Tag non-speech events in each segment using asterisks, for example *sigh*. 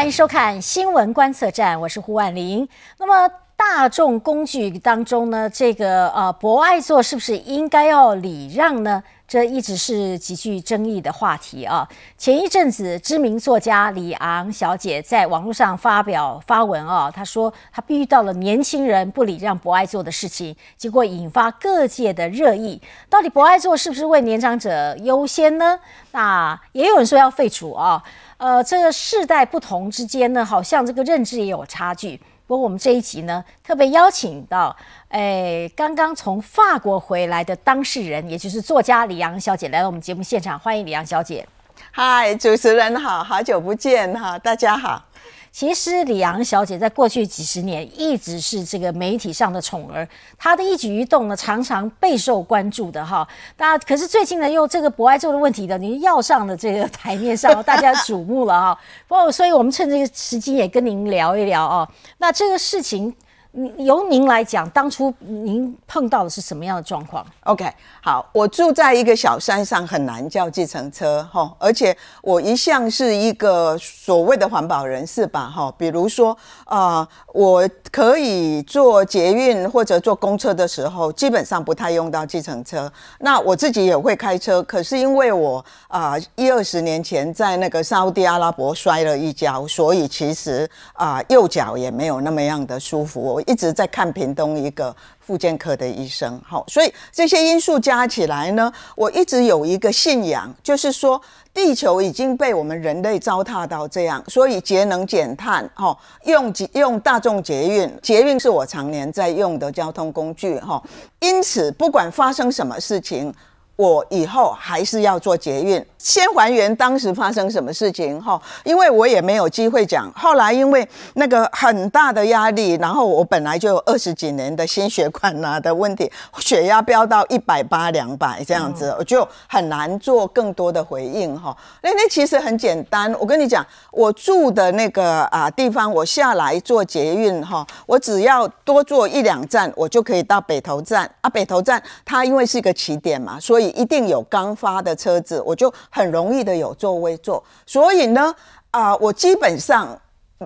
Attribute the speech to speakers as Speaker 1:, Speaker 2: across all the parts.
Speaker 1: 欢迎收看新闻观测站，我是胡婉玲。那么大众工具当中呢，这个呃博爱座是不是应该要礼让呢？这一直是极具争议的话题啊。前一阵子，知名作家李昂小姐在网络上发表发文啊，她说她遇到了年轻人不礼让博爱座的事情，结果引发各界的热议。到底博爱座是不是为年长者优先呢？那也有人说要废除啊。呃，这个世代不同之间呢，好像这个认知也有差距。不过我们这一集呢，特别邀请到，诶，刚刚从法国回来的当事人，也就是作家李阳小姐来到我们节目现场，欢迎李阳小姐。
Speaker 2: 嗨，主持人好，好久不见哈，大家好。
Speaker 1: 其实李昂小姐在过去几十年一直是这个媒体上的宠儿，她的一举一动呢常常备受关注的哈。那可是最近呢又这个博爱做的问题的，您要上了这个台面上，大家瞩目了哈。不过，所以我们趁这个时机也跟您聊一聊哦。那这个事情。由您来讲，当初您碰到的是什么样的状况
Speaker 2: ？OK，好，我住在一个小山上，很难叫计程车哈，而且我一向是一个所谓的环保人士吧哈，比如说啊，我可以坐捷运或者坐公车的时候，基本上不太用到计程车。那我自己也会开车，可是因为我啊一二十年前在那个沙地阿拉伯摔了一跤，所以其实啊右脚也没有那么样的舒服。一直在看屏东一个复健科的医生，好，所以这些因素加起来呢，我一直有一个信仰，就是说地球已经被我们人类糟蹋到这样，所以节能减碳，哈，用用大众捷运，捷运是我常年在用的交通工具，哈，因此不管发生什么事情。我以后还是要做捷运，先还原当时发生什么事情哈，因为我也没有机会讲。后来因为那个很大的压力，然后我本来就有二十几年的心血管呐的问题，血压飙到一百八两百这样子，我就很难做更多的回应哈。那那其实很简单，我跟你讲，我住的那个啊地方，我下来做捷运哈，我只要多坐一两站，我就可以到北投站啊。北投站它因为是一个起点嘛，所以一定有刚发的车子，我就很容易的有座位坐。所以呢，啊，我基本上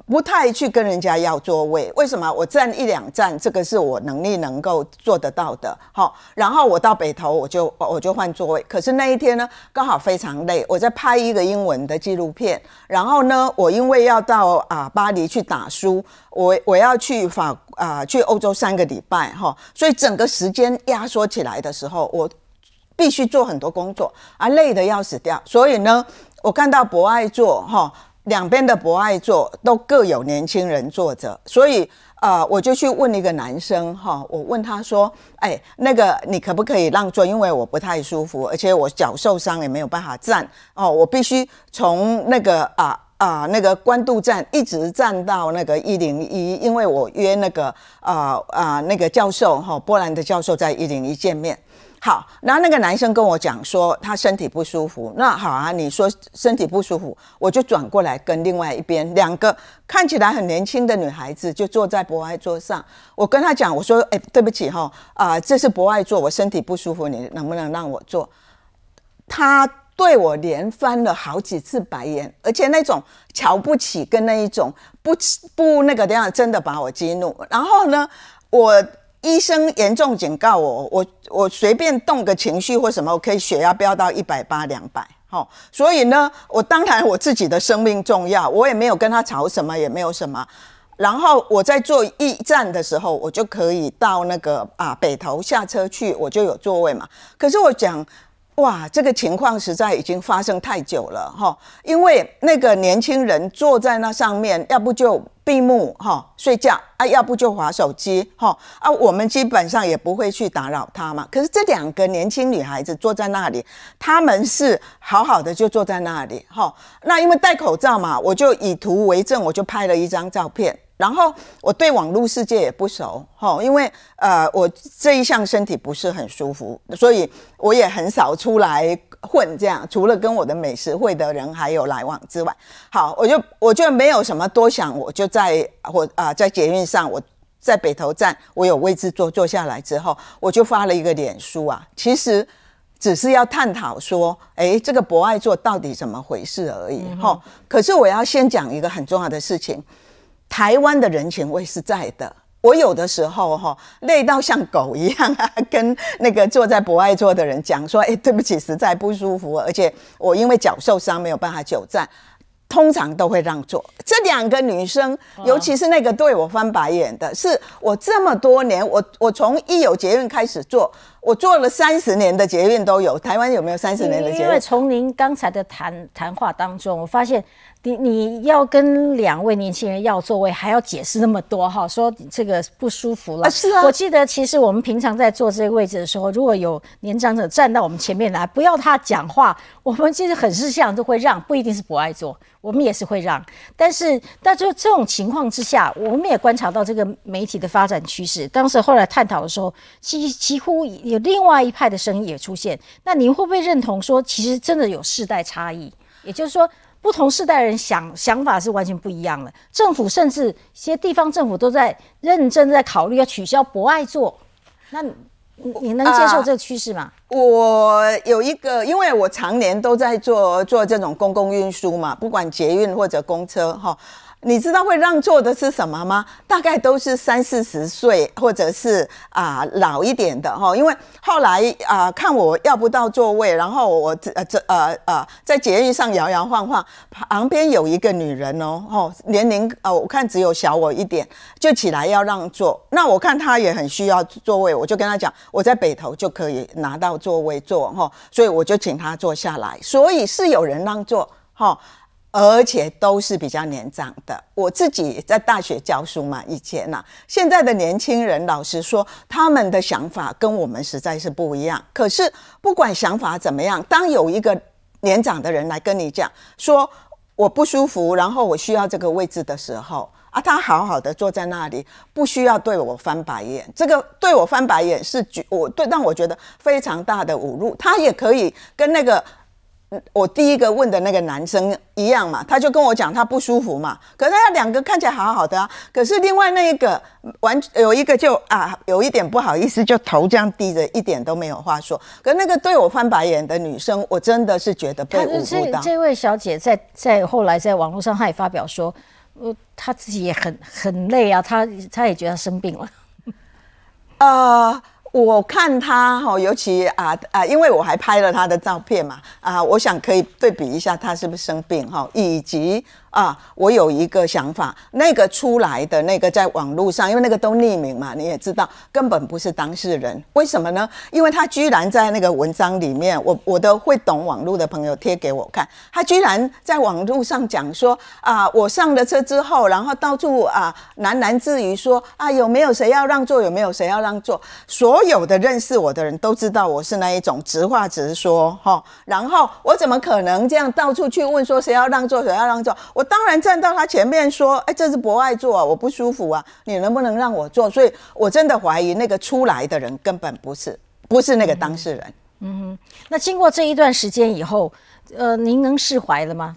Speaker 2: 不太去跟人家要座位。为什么？我站一两站，这个是我能力能够做得到的。好，然后我到北头，我就我就换座位。可是那一天呢，刚好非常累，我在拍一个英文的纪录片。然后呢，我因为要到啊巴黎去打书，我我要去法啊去欧洲三个礼拜哈，所以整个时间压缩起来的时候，我。必须做很多工作啊，累得要死掉。所以呢，我看到博爱座哈，两边的博爱座都各有年轻人坐着，所以啊，我就去问一个男生哈，我问他说：“哎，那个你可不可以让座？因为我不太舒服，而且我脚受伤也没有办法站哦，我必须从那个啊啊那个关渡站一直站到那个一零一，因为我约那个啊啊那个教授哈，波兰的教授在一零一见面。”好，然后那个男生跟我讲说他身体不舒服。那好啊，你说身体不舒服，我就转过来跟另外一边两个看起来很年轻的女孩子就坐在博爱座上。我跟他讲，我说：“哎，对不起哈，啊，这是博爱座，我身体不舒服，你能不能让我坐？”他对我连翻了好几次白眼，而且那种瞧不起跟那一种不不那个的样，真的把我激怒。然后呢，我。*laughs* 医生严重警告我，我我随便动个情绪或什么，我可以血压飙到一百八两百，哈，所以呢，我当然我自己的生命重要，我也没有跟他吵什么，也没有什么。然后我在坐驿站的时候，我就可以到那个啊北头下车去，我就有座位嘛。可是我讲。哇，这个情况实在已经发生太久了哈，因为那个年轻人坐在那上面，要不就闭目哈睡觉啊，要不就划手机哈啊，我们基本上也不会去打扰他嘛。可是这两个年轻女孩子坐在那里，他们是好好的就坐在那里哈。那因为戴口罩嘛，我就以图为证，我就拍了一张照片。然后我对网络世界也不熟，哈，因为呃我这一项身体不是很舒服，所以我也很少出来混这样。除了跟我的美食会的人还有来往之外，好，我就我就没有什么多想，我就在我啊在捷运上，我在北投站，我有位置坐坐下来之后，我就发了一个脸书啊，其实。只是要探讨说，哎，这个博爱座到底怎么回事而已哈。可是我要先讲一个很重要的事情，台湾的人情味是在的。我有的时候哈累到像狗一样啊，跟那个坐在博爱座的人讲说，哎，对不起，实在不舒服，而且我因为脚受伤没有办法久站。通常都会让座。这两个女生，尤其是那个对我翻白眼的，是我这么多年，我我从一有捷运开始做，我做了三十年的捷运都有。台湾有没有三十年的捷运？
Speaker 1: 因为从您刚才的谈谈话当中，我发现。你你要跟两位年轻人要座位，还要解释那么多哈？说这个不舒服了。
Speaker 2: 是啊。
Speaker 1: 我记得其实我们平常在坐这个位置的时候，如果有年长者站到我们前面来，不要他讲话，我们其实很识相都会让，不一定是不爱坐，我们也是会让。但是，但就这种情况之下，我们也观察到这个媒体的发展趋势。当时后来探讨的时候，几几乎有另外一派的声音也出现。那您会不会认同说，其实真的有世代差异？也就是说。不同世代人想想法是完全不一样的。政府甚至一些地方政府都在认真在考虑要取消博爱座。那你能接受这个趋势吗？
Speaker 2: 我有一个，因为我常年都在做做这种公共运输嘛，不管捷运或者公车哈。你知道会让座的是什么吗？大概都是三四十岁，或者是啊老一点的哈。因为后来啊看我要不到座位，然后我呃这呃呃在捷运上摇摇晃晃，旁边有一个女人哦，哦年龄呃我看只有小我一点，就起来要让座。那我看她也很需要座位，我就跟她讲，我在北头就可以拿到座位坐哈，所以我就请她坐下来。所以是有人让座哈。而且都是比较年长的。我自己在大学教书嘛，以前呐，现在的年轻人，老实说，他们的想法跟我们实在是不一样。可是不管想法怎么样，当有一个年长的人来跟你讲说我不舒服，然后我需要这个位置的时候，啊，他好好的坐在那里，不需要对我翻白眼。这个对我翻白眼是我对让我觉得非常大的侮辱。他也可以跟那个。我第一个问的那个男生一样嘛，他就跟我讲他不舒服嘛，可是他两个看起来好好的啊，可是另外那一个完有一个就啊有一点不好意思，就头这样低着，一点都没有话说。可那个对我翻白眼的女生，我真的是觉得被侮辱到。
Speaker 1: 这位小姐在在后来在网络上，她也发表说，呃，她自己也很很累啊，她她也觉得生病了。
Speaker 2: 啊。我看他哈，尤其啊啊，因为我还拍了他的照片嘛啊，我想可以对比一下他是不是生病哈，以及。啊，我有一个想法，那个出来的那个在网络上，因为那个都匿名嘛，你也知道，根本不是当事人。为什么呢？因为他居然在那个文章里面，我我的会懂网络的朋友贴给我看，他居然在网络上讲说啊，我上了车之后，然后到处啊喃喃自语说啊，有没有谁要让座？有没有谁要让座？所有的认识我的人都知道我是那一种直话直说哈。然后我怎么可能这样到处去问说谁要让座？谁要让座？我。当然站到他前面说：“哎，这是博爱座啊，我不舒服啊，你能不能让我坐？”所以，我真的怀疑那个出来的人根本不是，不是那个当事人。嗯
Speaker 1: 哼，那经过这一段时间以后，呃，您能释怀了吗？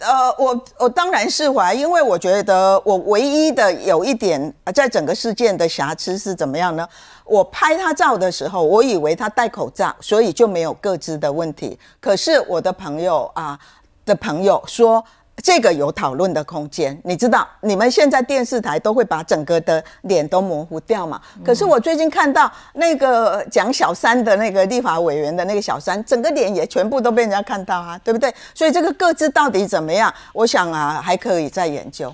Speaker 2: 呃，我我当然释怀，因为我觉得我唯一的有一点在整个事件的瑕疵是怎么样呢？我拍他照的时候，我以为他戴口罩，所以就没有各自的问题。可是我的朋友啊的朋友说。这个有讨论的空间，你知道，你们现在电视台都会把整个的脸都模糊掉嘛？可是我最近看到那个讲小三的那个立法委员的那个小三，整个脸也全部都被人家看到啊，对不对？所以这个各自到底怎么样？我想啊，还可以再研究。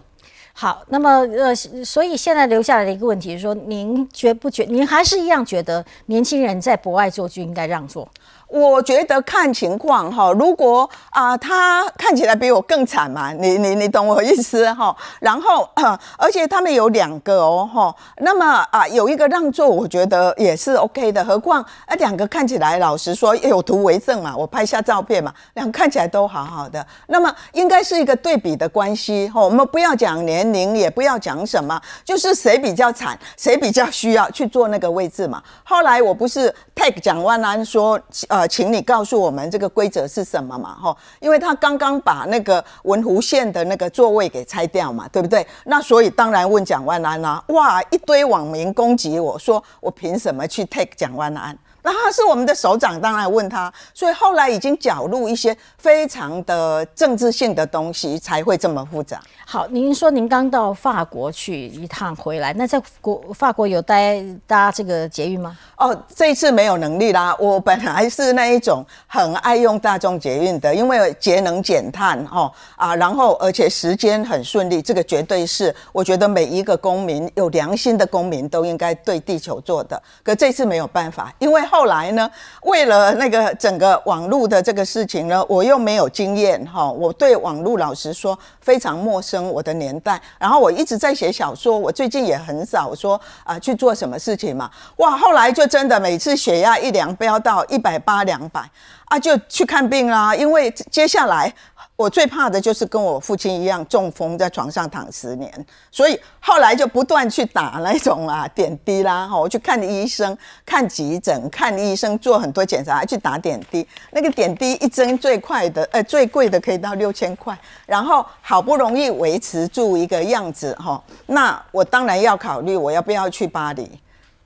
Speaker 1: 好，那么呃，所以现在留下来的一个问题是说，您觉不觉？您还是一样觉得年轻人在博爱做就应该让座？
Speaker 2: 我觉得看情况哈，如果啊他看起来比我更惨嘛，你你你懂我意思哈。然后 *clears throat* 而且他们有两个哦哈，那么啊有一个让座，我觉得也是 OK 的。何况啊两个看起来老实说有图为证嘛，我拍下照片嘛，两个看起来都好好的。那么应该是一个对比的关系哈。我们不要讲年龄，也不要讲什么，就是谁比较惨，谁比较需要去坐那个位置嘛。后来我不是 take 蒋万安说呃。请你告诉我们这个规则是什么嘛？哈，因为他刚刚把那个文湖线的那个座位给拆掉嘛，对不对？那所以当然问蒋万安啦，哇，一堆网民攻击我说我凭什么去 take 蒋万安？那他是我们的首长，当然问他，所以后来已经搅入一些非常的政治性的东西，才会这么复杂。
Speaker 1: 好，您说您刚到法国去一趟回来，那在国法国有待搭这个捷运吗？
Speaker 2: 哦，这一次没有能力啦。我本来是那一种很爱用大众捷运的，因为节能减碳哦啊，然后而且时间很顺利，这个绝对是我觉得每一个公民有良心的公民都应该对地球做的。可这次没有办法，因为后来呢，为了那个整个网络的这个事情呢，我又没有经验哈，我对网络老实说非常陌生。我的年代，然后我一直在写小说，我最近也很少说啊去做什么事情嘛。哇，后来就真的每次血压一量飙到一百八两百啊，就去看病啦。因为接下来。我最怕的就是跟我父亲一样中风，在床上躺十年，所以后来就不断去打那种啊点滴啦，哈，我去看医生、看急诊、看医生，做很多检查，还去打点滴。那个点滴一针最快的，呃，最贵的可以到六千块，然后好不容易维持住一个样子，哈，那我当然要考虑我要不要去巴黎，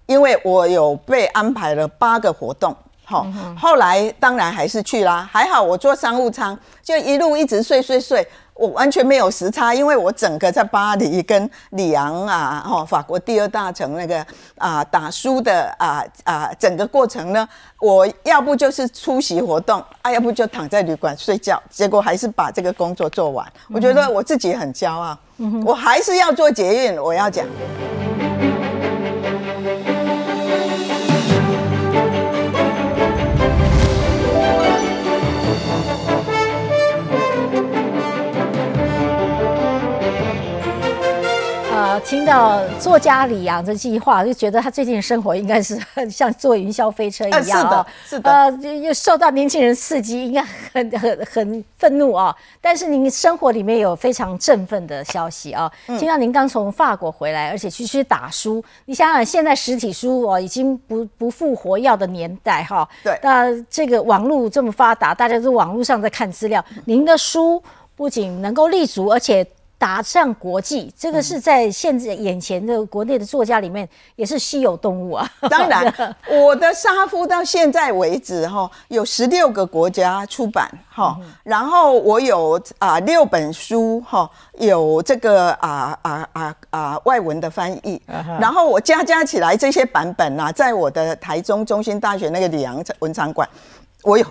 Speaker 2: 因为我有被安排了八个活动。好，后来当然还是去啦。还好我坐商务舱，就一路一直睡睡睡，我完全没有时差，因为我整个在巴黎跟里昂啊，哈，法国第二大城那个啊打书的啊啊整个过程呢，我要不就是出席活动，啊，要不就躺在旅馆睡觉，结果还是把这个工作做完。我觉得我自己很骄傲，我还是要做捷运，我要讲。
Speaker 1: 听到作家李阳这计划，就觉得他最近的生活应该是像坐云霄飞车一样
Speaker 2: 是的，是的。呃，
Speaker 1: 又受到年轻人刺激，应该很很很愤怒啊。但是您生活里面有非常振奋的消息啊！听到您刚从法国回来，而且去去打书。你想想，现在实体书哦已经不不复活要的年代哈。
Speaker 2: 对。
Speaker 1: 那这个网络这么发达，大家都网络上在看资料。您的书不仅能够立足，而且。打上国际，这个是在现在眼前的国内的作家里面也是稀有动物啊。*laughs*
Speaker 2: 当然，*laughs* 我的沙夫到现在为止哈，有十六个国家出版哈，然后我有啊六本书哈，有这个啊啊啊啊外文的翻译，然后我加加起来这些版本啊，在我的台中中心大学那个李阳文场馆，我有。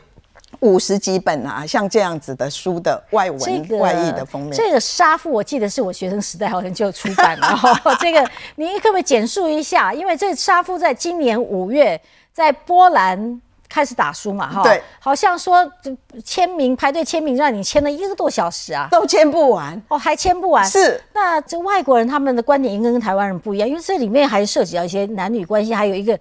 Speaker 2: 五十几本啊，像这样子的书的外文外译的封面，
Speaker 1: 这个杀父我记得是我学生时代好像就出版了。*laughs* 这个您可不可以简述一下？因为这杀父在今年五月在波兰开始打书嘛，哈，
Speaker 2: 对，
Speaker 1: 好像说签名排队签名让你签了一个多小时啊，
Speaker 2: 都签不完
Speaker 1: 哦，还签不完。
Speaker 2: 是，
Speaker 1: 那这外国人他们的观点应该跟台湾人不一样，因为这里面还涉及到一些男女关系，还有一个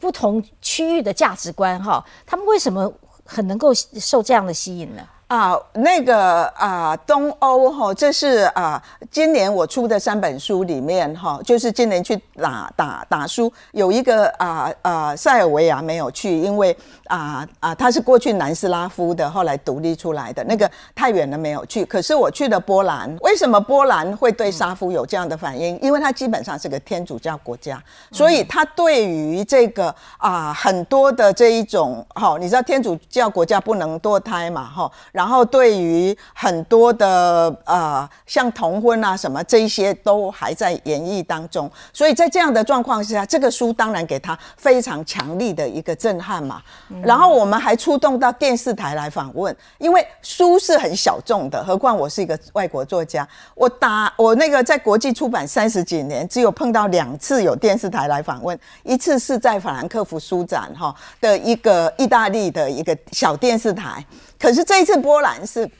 Speaker 1: 不同区域的价值观哈，他们为什么？很能够受这样的吸引呢？
Speaker 2: 啊，那个啊，东欧哈，这是啊，今年我出的三本书里面哈，就是今年去打打打书，有一个啊啊，塞尔维亚没有去，因为啊啊，他是过去南斯拉夫的，后来独立出来的那个太远了没有去。可是我去了波兰，为什么波兰会对沙夫有这样的反应？因为它基本上是个天主教国家，所以他对于这个啊很多的这一种哈，你知道天主教国家不能堕胎嘛哈。然后对于很多的呃，像同婚啊什么这一些都还在演绎当中，所以在这样的状况下，这个书当然给他非常强力的一个震撼嘛。然后我们还出动到电视台来访问，因为书是很小众的，何况我是一个外国作家，我打我那个在国际出版三十几年，只有碰到两次有电视台来访问，一次是在法兰克福书展哈的一个意大利的一个小电视台。可是这一次波兰是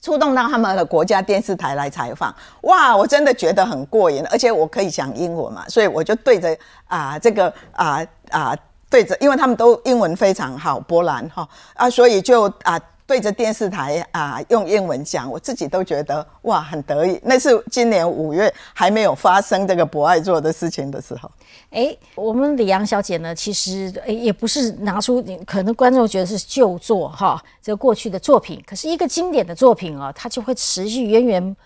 Speaker 2: 触动到他们的国家电视台来采访，哇，我真的觉得很过瘾，而且我可以讲英文嘛，所以我就对着啊这个啊啊对着，因为他们都英文非常好，波兰哈啊，所以就啊。对着电视台啊，用英文讲，我自己都觉得哇，很得意。那是今年五月还没有发生这个博爱做的事情的时候。
Speaker 1: 哎，我们李阳小姐呢，其实也不是拿出可能观众觉得是旧作哈，这过去的作品，可是一个经典的作品啊，它就会持续源源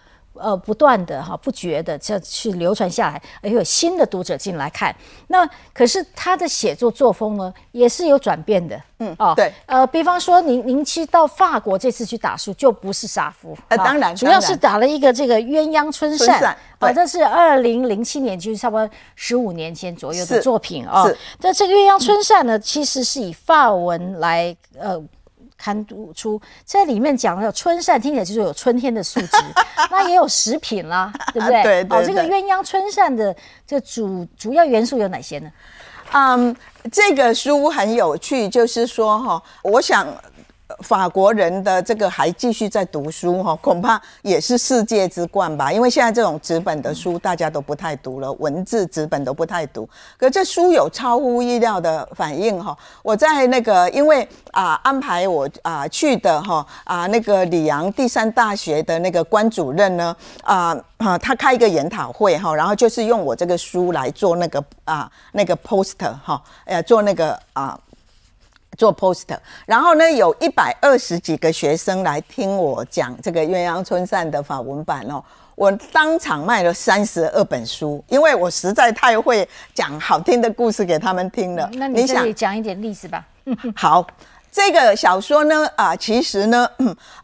Speaker 1: 呃不断的哈不绝的这去流传下来，而有新的读者进来看。那可是他的写作作风呢，也是有转变的。
Speaker 2: 嗯哦，对，
Speaker 1: 呃，比方说您您去到法国这次去打书，就不是杀夫，
Speaker 2: 呃，当然，
Speaker 1: 主要是打了一个这个鸳鸯春扇，
Speaker 2: 啊，
Speaker 1: 这是二零零七年，就是差不多十五年前左右的作品啊。
Speaker 2: 是，
Speaker 1: 那这个鸳鸯春扇呢，其实是以法文来呃刊读出，这里面讲的春扇听起来就是有春天的素质，*laughs* 那也有食品啦，对不对？
Speaker 2: 对对。
Speaker 1: 哦，这个鸳鸯春扇的这主主要元素有哪些呢？
Speaker 2: 嗯，这个书很有趣，就是说哈，我想。法国人的这个还继续在读书哈，恐怕也是世界之冠吧。因为现在这种纸本的书大家都不太读了，文字纸本都不太读。可这书有超乎意料的反应哈。我在那个因为啊安排我啊去的哈啊那个里昂第三大学的那个关主任呢啊啊他开一个研讨会哈，然后就是用我这个书来做那个啊那个 poster 哈，呃做那个啊。做 poster，然后呢，有一百二十几个学生来听我讲这个鸳鸯春扇的法文版哦，我当场卖了三十二本书，因为我实在太会讲好听的故事给他们听了。
Speaker 1: 那你想讲一点例子吧？*laughs*
Speaker 2: 好。这个小说呢，啊，其实呢，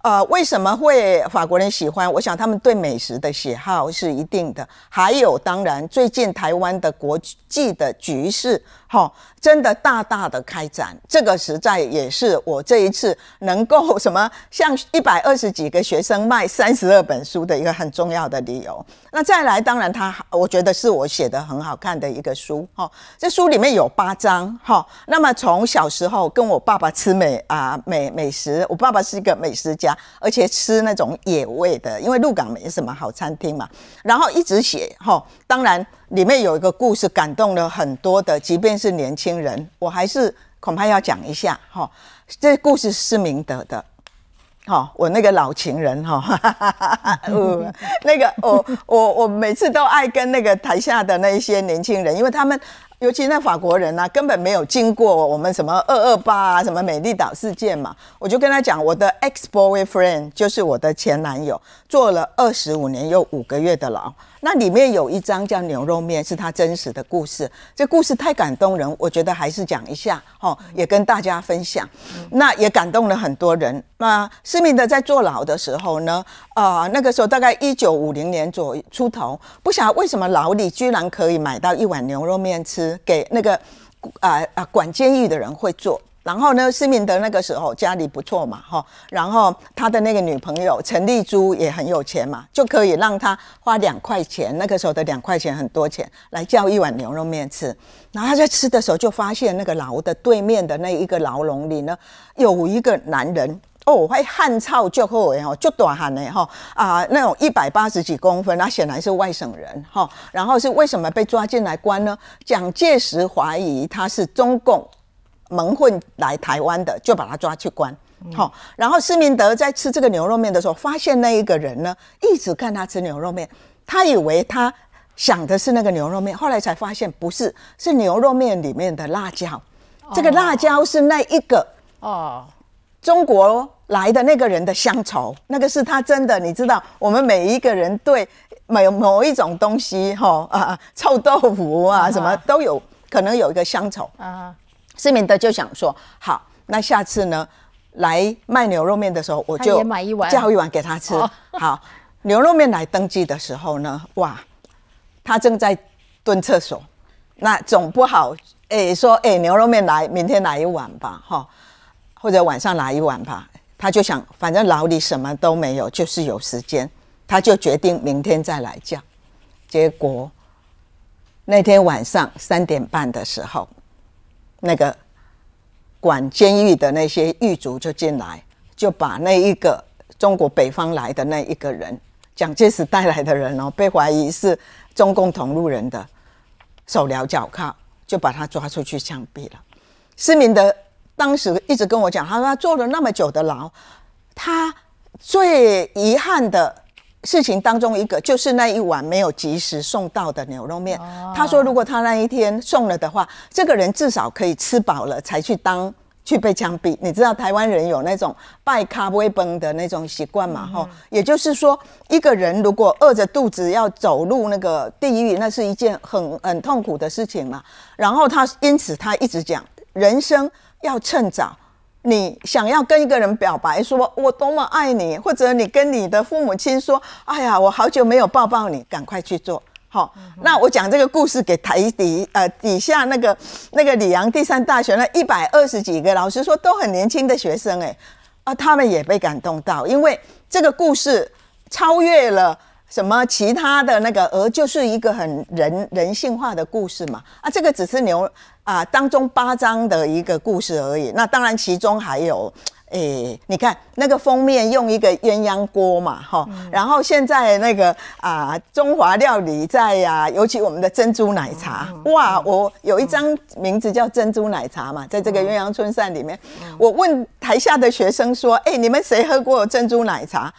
Speaker 2: 呃，为什么会法国人喜欢？我想他们对美食的喜好是一定的。还有，当然，最近台湾的国际的局势，哈，真的大大的开展。这个实在也是我这一次能够什么，像一百二十几个学生卖三十二本书的一个很重要的理由。那再来，当然，他我觉得是我写的很好看的一个书，哈。这书里面有八章，哈。那么从小时候跟我爸爸吃。美啊美美食，我爸爸是一个美食家，而且吃那种野味的，因为鹿港没什么好餐厅嘛。然后一直写哈，当然里面有一个故事感动了很多的，即便是年轻人，我还是恐怕要讲一下哈。这故事是明德的，哈，我那个老情人哈，*laughs* 那个我我我每次都爱跟那个台下的那一些年轻人，因为他们。尤其那法国人呢，根本没有经过我们什么二二八啊，什么美丽岛事件嘛。我就跟他讲，我的 ex boyfriend 就是我的前男友，坐了二十五年又五个月的牢。那里面有一章叫牛肉面，是他真实的故事。这故事太感动人，我觉得还是讲一下，哦，也跟大家分享。那也感动了很多人。那施明德在坐牢的时候呢，啊，那个时候大概一九五零年左出头，不晓得为什么牢里居然可以买到一碗牛肉面吃，给那个啊啊管监狱的人会做。然后呢，施明德那个时候家里不错嘛，哈，然后他的那个女朋友陈丽珠也很有钱嘛，就可以让他花两块钱，那个时候的两块钱很多钱，来叫一碗牛肉面吃。然后他在吃的时候就发现那个牢的对面的那一个牢笼里呢，有一个男人哦，会汗臭就厚哎哈，就短汗呢哈啊，那种一百八十几公分，那显然是外省人哈。然后是为什么被抓进来关呢？蒋介石怀疑他是中共。蒙混来台湾的，就把他抓去关。好，然后施明德在吃这个牛肉面的时候，发现那一个人呢，一直看他吃牛肉面，他以为他想的是那个牛肉面，后来才发现不是，是牛肉面里面的辣椒。这个辣椒是那一个哦，中国来的那个人的乡愁，那个是他真的。你知道，我们每一个人对某某一种东西，哈啊，臭豆腐啊，什么都有可能有一个乡愁啊。施明德就想说：“好，那下次呢，来卖牛肉面的时候，我就叫一碗给他吃。好，牛肉面来登记的时候呢，哇，他正在蹲厕所，那总不好哎说哎牛肉面来，明天来一碗吧，哈，或者晚上来一碗吧。他就想，反正牢里什么都没有，就是有时间，他就决定明天再来叫。结果那天晚上三点半的时候。”那个管监狱的那些狱卒就进来，就把那一个中国北方来的那一个人，蒋介石带来的人哦，被怀疑是中共同路人的手镣脚铐，就把他抓出去枪毙了。施明德当时一直跟我讲，他说他坐了那么久的牢，他最遗憾的。事情当中一个就是那一碗没有及时送到的牛肉面。他说，如果他那一天送了的话，这个人至少可以吃饱了才去当去被枪毙。你知道台湾人有那种拜咖啡崩的那种习惯嘛？哈，也就是说，一个人如果饿着肚子要走入那个地狱，那是一件很很痛苦的事情嘛。然后他因此他一直讲，人生要趁早。你想要跟一个人表白，说我多么爱你，或者你跟你的父母亲说，哎呀，我好久没有抱抱你，赶快去做。好，那我讲这个故事给台底呃底下那个那个里昂第三大学那一百二十几个老师说都很年轻的学生哎啊，他们也被感动到，因为这个故事超越了什么其他的那个，而就是一个很人人性化的故事嘛啊，这个只是牛啊当中八章的一个故事而已，那当然其中还有。哎，你看那个封面用一个鸳鸯锅嘛，哈，然后现在那个啊中华料理在呀，尤其我们的珍珠奶茶，哇，我有一张名字叫珍珠奶茶嘛，在这个鸳鸯春扇里面，我问台下的学生说，哎，你们谁喝过珍珠奶茶？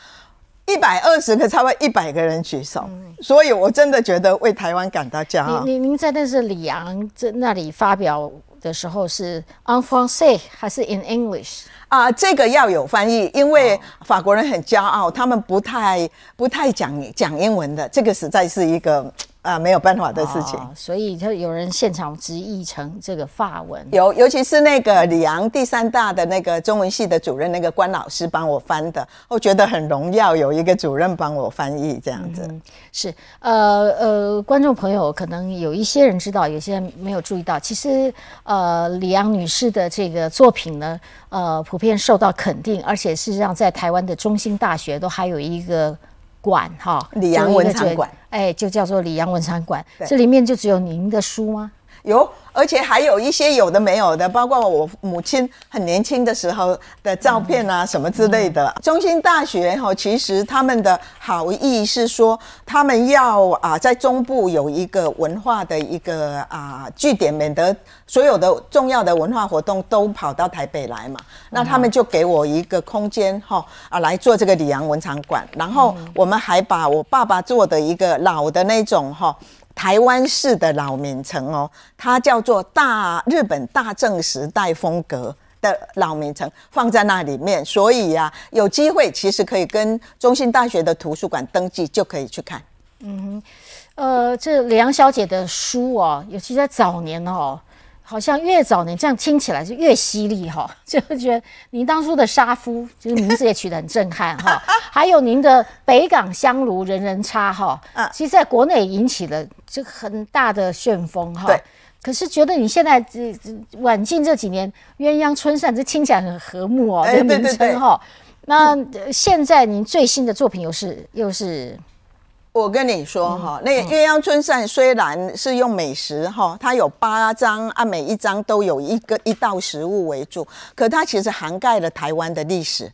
Speaker 2: 一百二十个，差不多一百个人举手，所以我真的觉得为台湾感到骄傲。
Speaker 1: 您您在那是里昂在那里发表的时候是 en français 还是 in English？
Speaker 2: 啊，这个要有翻译，因为法国人很骄傲，他们不太不太讲讲英文的，这个实在是一个。啊，没有办法的事情，
Speaker 1: 所以就有人现场直译成这个法文。
Speaker 2: 有，尤其是那个里昂第三大的那个中文系的主任，那个关老师帮我翻的，我觉得很荣耀，有一个主任帮我翻译这样子。
Speaker 1: 是，呃呃，观众朋友可能有一些人知道，有些人没有注意到，其实呃，里昂女士的这个作品呢，呃，普遍受到肯定，而且事实上在台湾的中心大学都还有一个。馆哈，
Speaker 2: 李阳文昌馆，
Speaker 1: 哎，就叫做李阳文昌馆。这里面就只有您的书吗？
Speaker 2: 有。而且还有一些有的没有的，包括我母亲很年轻的时候的照片啊，什么之类的。中心大学哈，其实他们的好意是说，他们要啊，在中部有一个文化的一个啊据点，免得所有的重要的文化活动都跑到台北来嘛。那他们就给我一个空间哈啊来做这个里昂文场馆，然后我们还把我爸爸做的一个老的那种哈。台湾式的老名城哦，它叫做大日本大正时代风格的老名城，放在那里面，所以呀，有机会其实可以跟中心大学的图书馆登记，就可以去看。嗯，
Speaker 1: 呃，这梁小姐的书哦，尤其在早年哦。好像越早年这样听起来就越犀利哈，*laughs* 就觉得您当初的杀夫，就是名字也取得很震撼哈。*laughs* 还有您的北港香炉人人插哈，其实在国内引起了这很大的旋风哈。可是觉得你现在这晚近这几年鸳鸯春扇，这听起来很和睦哦，这名称哈。那现在您最新的作品又是又是？
Speaker 2: 我跟你说哈，那个鸳鸯春扇虽然是用美食哈，它有八张啊，每一张都有一个一道食物为主，可它其实涵盖了台湾的历史。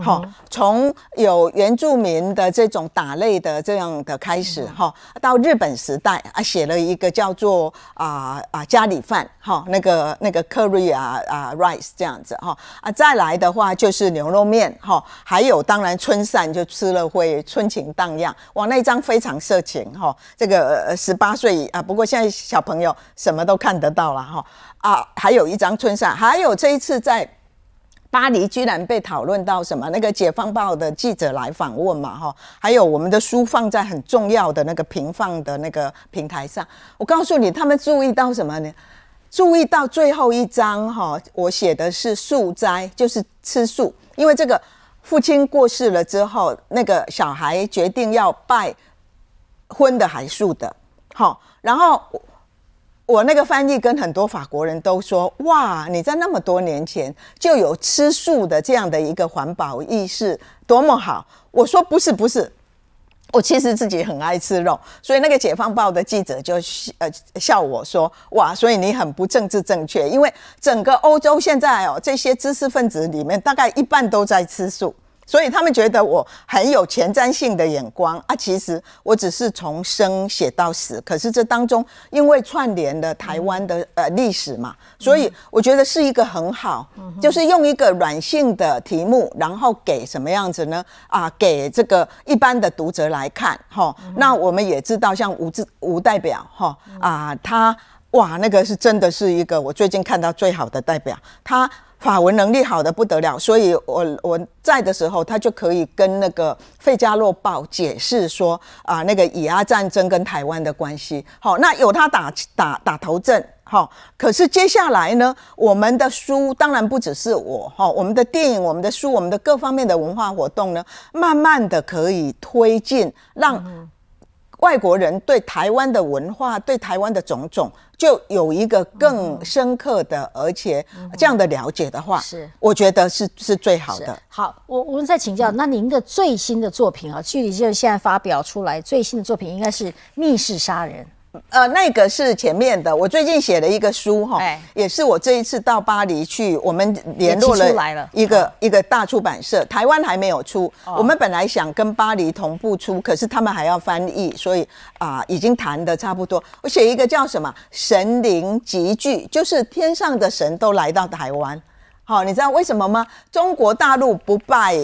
Speaker 2: 好，从有原住民的这种打擂的这样的开始，哈，到日本时代啊，写了一个叫做啊啊家里饭，哈，那个那个 curry 啊啊 rice 这样子，哈啊，再来的话就是牛肉面，哈，还有当然春扇就吃了会春情荡漾，哇，那一张非常色情，哈，这个十八岁啊，不过现在小朋友什么都看得到了，哈啊，还有一张春扇，还有这一次在。巴黎居然被讨论到什么？那个《解放报》的记者来访问嘛，哈，还有我们的书放在很重要的那个平放的那个平台上。我告诉你，他们注意到什么呢？注意到最后一章，哈，我写的是素斋，就是吃素。因为这个父亲过世了之后，那个小孩决定要拜荤的还素的，好，然后。我那个翻译跟很多法国人都说：“哇，你在那么多年前就有吃素的这样的一个环保意识，多么好！”我说：“不是，不是，我其实自己很爱吃肉。”所以那个《解放报》的记者就呃笑我说：“哇，所以你很不政治正确，因为整个欧洲现在哦，这些知识分子里面大概一半都在吃素。”所以他们觉得我很有前瞻性的眼光啊，其实我只是从生写到死，可是这当中因为串联了台湾的呃历史嘛，所以我觉得是一个很好，就是用一个软性的题目，然后给什么样子呢？啊，给这个一般的读者来看哈。那我们也知道，像吴志吴代表哈啊，他哇，那个是真的是一个我最近看到最好的代表，他。法文能力好的不得了，所以我我在的时候，他就可以跟那个《费加洛报》解释说啊，那个以阿战争跟台湾的关系。好，那有他打打打头阵。好，可是接下来呢，我们的书当然不只是我哈，我们的电影、我们的书、我们的各方面的文化活动呢，慢慢的可以推进，让外国人对台湾的文化、对台湾的种种。就有一个更深刻的，而且这样的了解的话，是我觉得是是最好的。
Speaker 1: 好，我我们再请教，那您的最新的作品啊，距离就是现在发表出来最新的作品应该是《密室杀人》。
Speaker 2: 呃，那个是前面的。我最近写了一个书哈，也是我这一次到巴黎去，我们联络了一个一个大出版社，台湾还没有出。我们本来想跟巴黎同步出，可是他们还要翻译，所以啊，已经谈的差不多。我写一个叫什么“神灵集聚”，就是天上的神都来到台湾。好，你知道为什么吗？中国大陆不拜。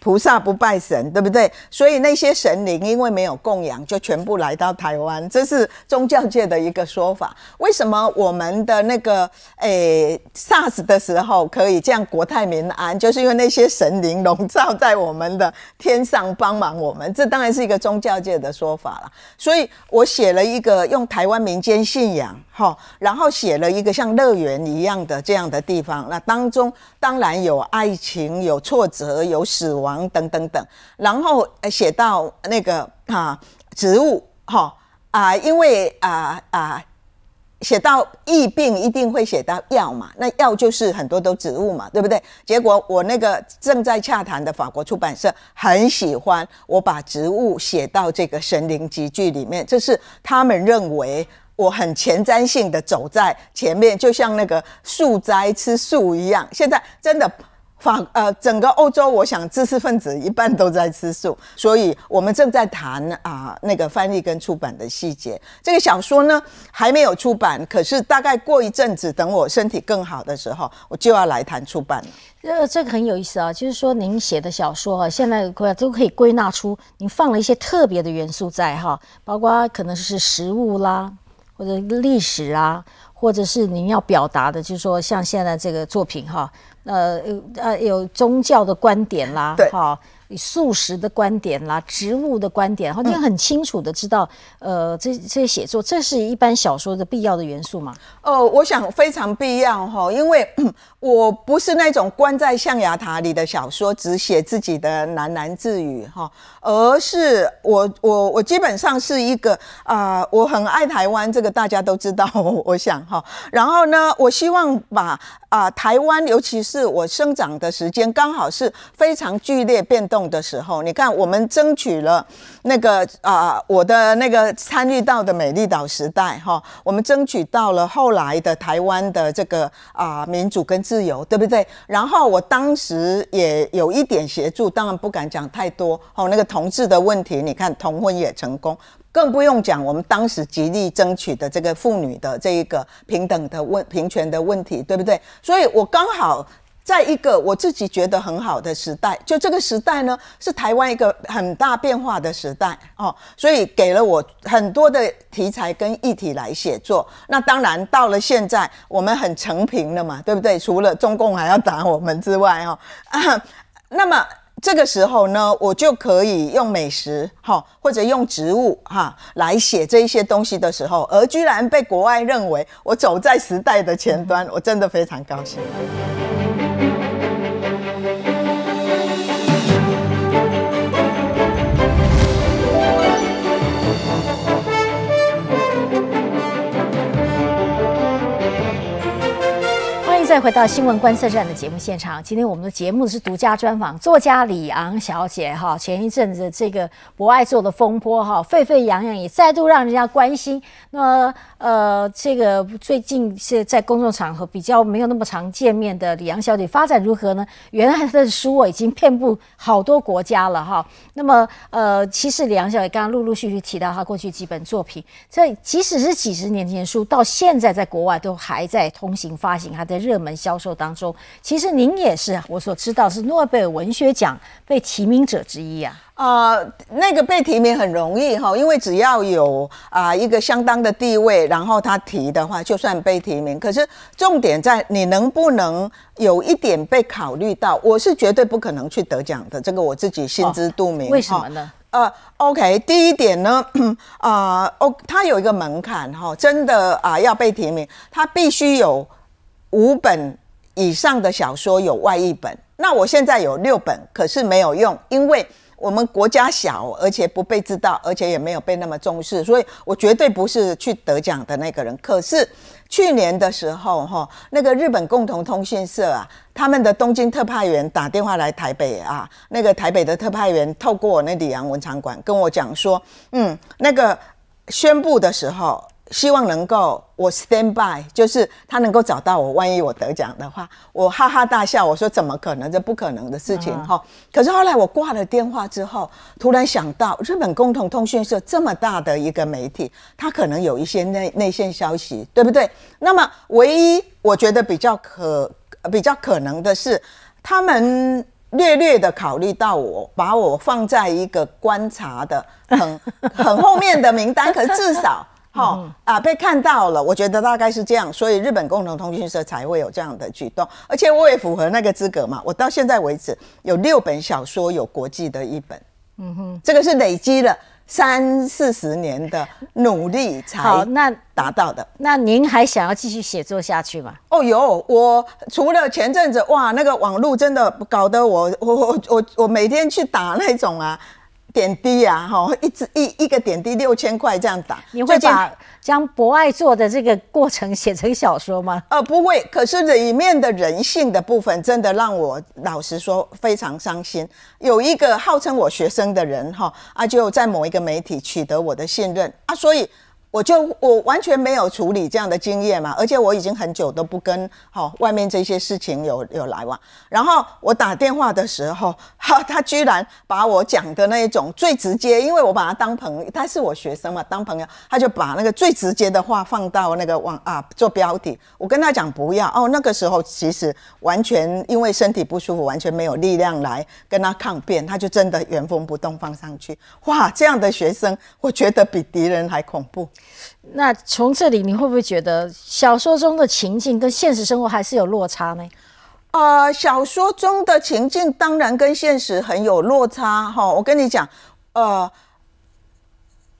Speaker 2: 菩萨不拜神，对不对？所以那些神灵因为没有供养，就全部来到台湾，这是宗教界的一个说法。为什么我们的那个诶 SARS 的时候可以这样国泰民安？就是因为那些神灵笼罩在我们的天上帮忙我们。这当然是一个宗教界的说法了。所以我写了一个用台湾民间信仰，哈，然后写了一个像乐园一样的这样的地方。那当中当然有爱情，有挫折，有死亡。等等等，然后写到那个啊植物哈啊，因为啊啊写到疫病一定会写到药嘛，那药就是很多都植物嘛，对不对？结果我那个正在洽谈的法国出版社很喜欢我把植物写到这个神灵集聚里面，这是他们认为我很前瞻性的走在前面，就像那个树栽吃素一样。现在真的。法呃，整个欧洲，我想知识分子一半都在吃素，所以我们正在谈啊那个翻译跟出版的细节。这个小说呢还没有出版，可是大概过一阵子，等我身体更好的时候，我就要来谈出版了。
Speaker 1: 呃，这个很有意思啊，就是说您写的小说啊，现在都可以归纳出您放了一些特别的元素在哈，包括可能是食物啦，或者历史啊，或者是您要表达的，就是说像现在这个作品哈。呃呃，有宗教的观点啦，哈，素食的观点啦，植物的观点，然后你很清楚的知道，呃，这这些写作，这是一般小说的必要的元素吗？
Speaker 2: 哦，我想非常必要哈，因为我不是那种关在象牙塔里的小说，只写自己的喃喃自语哈，而是我我我基本上是一个啊，我很爱台湾，这个大家都知道，*laughs* 我想哈，然后呢，我希望把。啊，台湾尤其是我生长的时间，刚好是非常剧烈变动的时候。你看，我们争取了那个啊，我的那个参与到的美丽岛时代，哈，我们争取到了后来的台湾的这个啊民主跟自由，对不对？然后我当时也有一点协助，当然不敢讲太多。哦，那个同志的问题，你看同婚也成功。更不用讲，我们当时极力争取的这个妇女的这一个平等的问平权的问题，对不对？所以我刚好在一个我自己觉得很好的时代，就这个时代呢，是台湾一个很大变化的时代哦，所以给了我很多的题材跟议题来写作。那当然到了现在，我们很成平了嘛，对不对？除了中共还要打我们之外，哦，*laughs* 那么。这个时候呢，我就可以用美食哈，或者用植物哈来写这一些东西的时候，而居然被国外认为我走在时代的前端，我真的非常高兴。
Speaker 1: 再回到新闻观测站的节目现场，今天我们的节目是独家专访作家李昂小姐哈。前一阵子这个博爱做的风波哈，沸沸扬扬，也再度让人家关心。那呃，这个最近是在公众场合比较没有那么常见面的李昂小姐发展如何呢？原来的书我已经遍布好多国家了哈。那么呃，其实李昂小姐刚刚陆陆续续提到她过去几本作品，这即使是几十年前书，到现在在国外都还在通行发行，还在热。门销售当中，其实您也是我所知道是诺贝尔文学奖被提名者之一啊。
Speaker 2: 啊，那个被提名很容易哈，因为只要有啊一个相当的地位，然后他提的话，就算被提名。可是重点在你能不能有一点被考虑到，我是绝对不可能去得奖的，这个我自己心知肚明。
Speaker 1: 为什么呢？
Speaker 2: 呃，OK，第一点呢，啊，哦，它有一个门槛哈，真的啊要被提名，它必须有五本以上的小说有外译本。那我现在有六本，可是没有用，因为。我们国家小，而且不被知道，而且也没有被那么重视，所以我绝对不是去得奖的那个人。可是去年的时候，哈，那个日本共同通讯社啊，他们的东京特派员打电话来台北啊，那个台北的特派员透过我那里阳文场馆跟我讲说，嗯，那个宣布的时候。希望能够我 stand by，就是他能够找到我。万一我得奖的话，我哈哈大笑，我说怎么可能？这不可能的事情哈。可是后来我挂了电话之后，突然想到日本共同通讯社这么大的一个媒体，它可能有一些内内线消息，对不对？那么唯一我觉得比较可比较可能的是，他们略略的考虑到我，把我放在一个观察的很 *laughs* 很后面的名单，可是至少。好啊，被看到了，我觉得大概是这样，所以日本共同通讯社才会有这样的举动，而且我也符合那个资格嘛。我到现在为止有六本小说有国际的一本，嗯哼，这个是累积了三四十年的努力才那达到的。
Speaker 1: 那您还想要继续写作下去吗？
Speaker 2: 哦，有，我除了前阵子哇，那个网络真的搞得我我我我我每天去打那种啊。点滴呀，哈，一支一一个点滴六千块这样打。
Speaker 1: 你会把将博爱做的这个过程写成小说吗？
Speaker 2: 呃，不会。可是里面的人性的部分，真的让我老实说非常伤心。有一个号称我学生的人，哈啊，就在某一个媒体取得我的信任啊，所以。我就我完全没有处理这样的经验嘛，而且我已经很久都不跟好外面这些事情有有来往。然后我打电话的时候，哈，他居然把我讲的那一种最直接，因为我把他当朋友，他是我学生嘛，当朋友，他就把那个最直接的话放到那个网啊做标题。我跟他讲不要哦，那个时候其实完全因为身体不舒服，完全没有力量来跟他抗辩，他就真的原封不动放上去。哇，这样的学生，我觉得比敌人还恐怖。
Speaker 1: 那从这里你会不会觉得小说中的情境跟现实生活还是有落差呢？
Speaker 2: 呃，小说中的情境当然跟现实很有落差哈。我跟你讲，呃。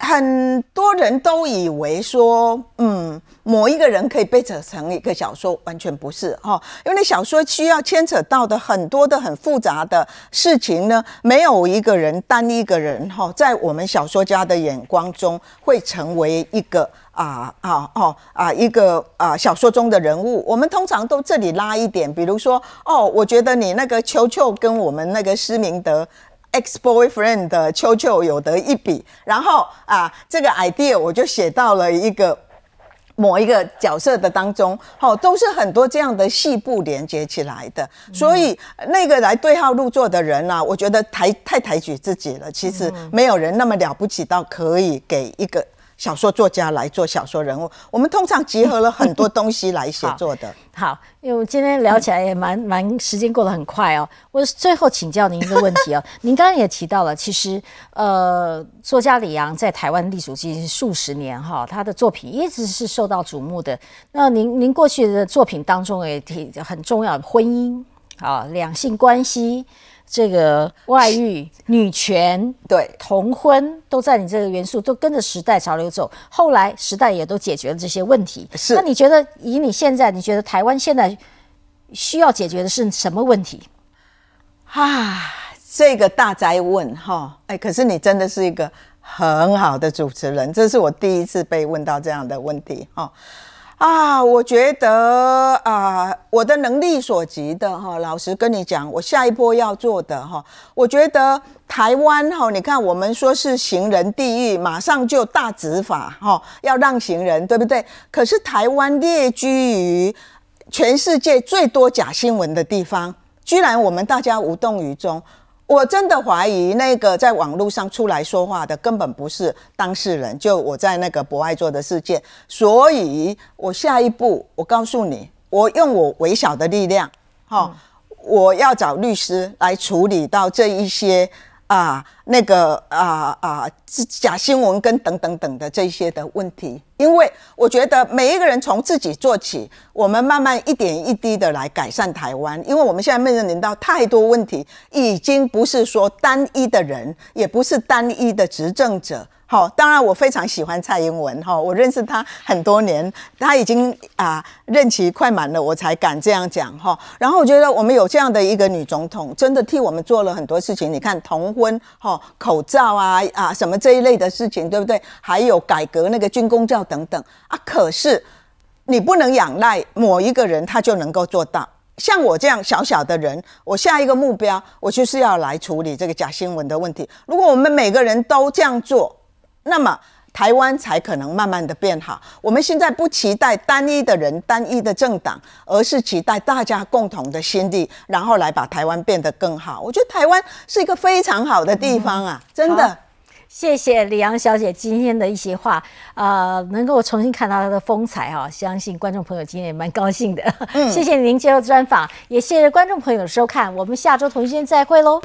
Speaker 2: 很多人都以为说，嗯，某一个人可以被扯成一个小说，完全不是哈，因为那小说需要牵扯到的很多的很复杂的事情呢，没有一个人单一个人哈，在我们小说家的眼光中会成为一个啊啊哦啊一个啊小说中的人物。我们通常都这里拉一点，比如说哦，我觉得你那个球球跟我们那个施明德。Ex boyfriend 的秋秋有得一笔，然后啊，这个 idea 我就写到了一个某一个角色的当中，好，都是很多这样的细部连接起来的，所以那个来对号入座的人呢，我觉得抬太抬举自己了，其实没有人那么了不起到可以给一个。小说作家来做小说人物，我们通常结合了很多东西来写 *laughs* 作的。
Speaker 1: 好，因为今天聊起来也蛮蛮，时间过得很快哦。我最后请教您一个问题哦，您刚刚也提到了，其实呃，作家李阳在台湾立足近数十年哈，他的作品一直是受到瞩目的。那您您过去的作品当中也提很重要，婚姻啊，两性关系。这个外遇、女权、
Speaker 2: 对
Speaker 1: 同婚，都在你这个元素都跟着时代潮流走。后来时代也都解决了这些问题。
Speaker 2: 是，
Speaker 1: 那你觉得以你现在，你觉得台湾现在需要解决的是什么问题？
Speaker 2: 啊，这个大灾问哈！哎，可是你真的是一个很好的主持人，这是我第一次被问到这样的问题哈。啊，我觉得啊，我的能力所及的哈，老实跟你讲，我下一波要做的哈，我觉得台湾哈，你看我们说是行人地狱，马上就大执法哈，要让行人，对不对？可是台湾列居于全世界最多假新闻的地方，居然我们大家无动于衷。我真的怀疑那个在网络上出来说话的根本不是当事人，就我在那个博爱做的事件，所以我下一步我告诉你，我用我微小的力量，哈，我要找律师来处理到这一些啊，那个啊啊假新闻跟等等等的这些的问题，因为我觉得每一个人从自己做起，我们慢慢一点一滴的来改善台湾，因为我们现在面临到太多问题，已经不是说单一的人，也不是单一的执政者。好，当然我非常喜欢蔡英文哈，我认识他很多年，他已经啊任期快满了，我才敢这样讲哈。然后我觉得我们有这样的一个女总统，真的替我们做了很多事情。你看同婚哈、口罩啊啊什么这一类的事情，对不对？还有改革那个军工教等等啊。可是你不能仰赖某一个人，他就能够做到。像我这样小小的人，我下一个目标，我就是要来处理这个假新闻的问题。如果我们每个人都这样做，那么台湾才可能慢慢的变好。我们现在不期待单一的人、单一的政党，而是期待大家共同的心力，然后来把台湾变得更好。我觉得台湾是一个非常好的地方啊，真的。
Speaker 1: 谢谢李阳小姐今天的一些话，呃，能够重新看到她的风采哈，相信观众朋友今天也蛮高兴的。*laughs* 谢谢您接受专访，也谢谢观众朋友的收看，我们下周同一时间再会喽。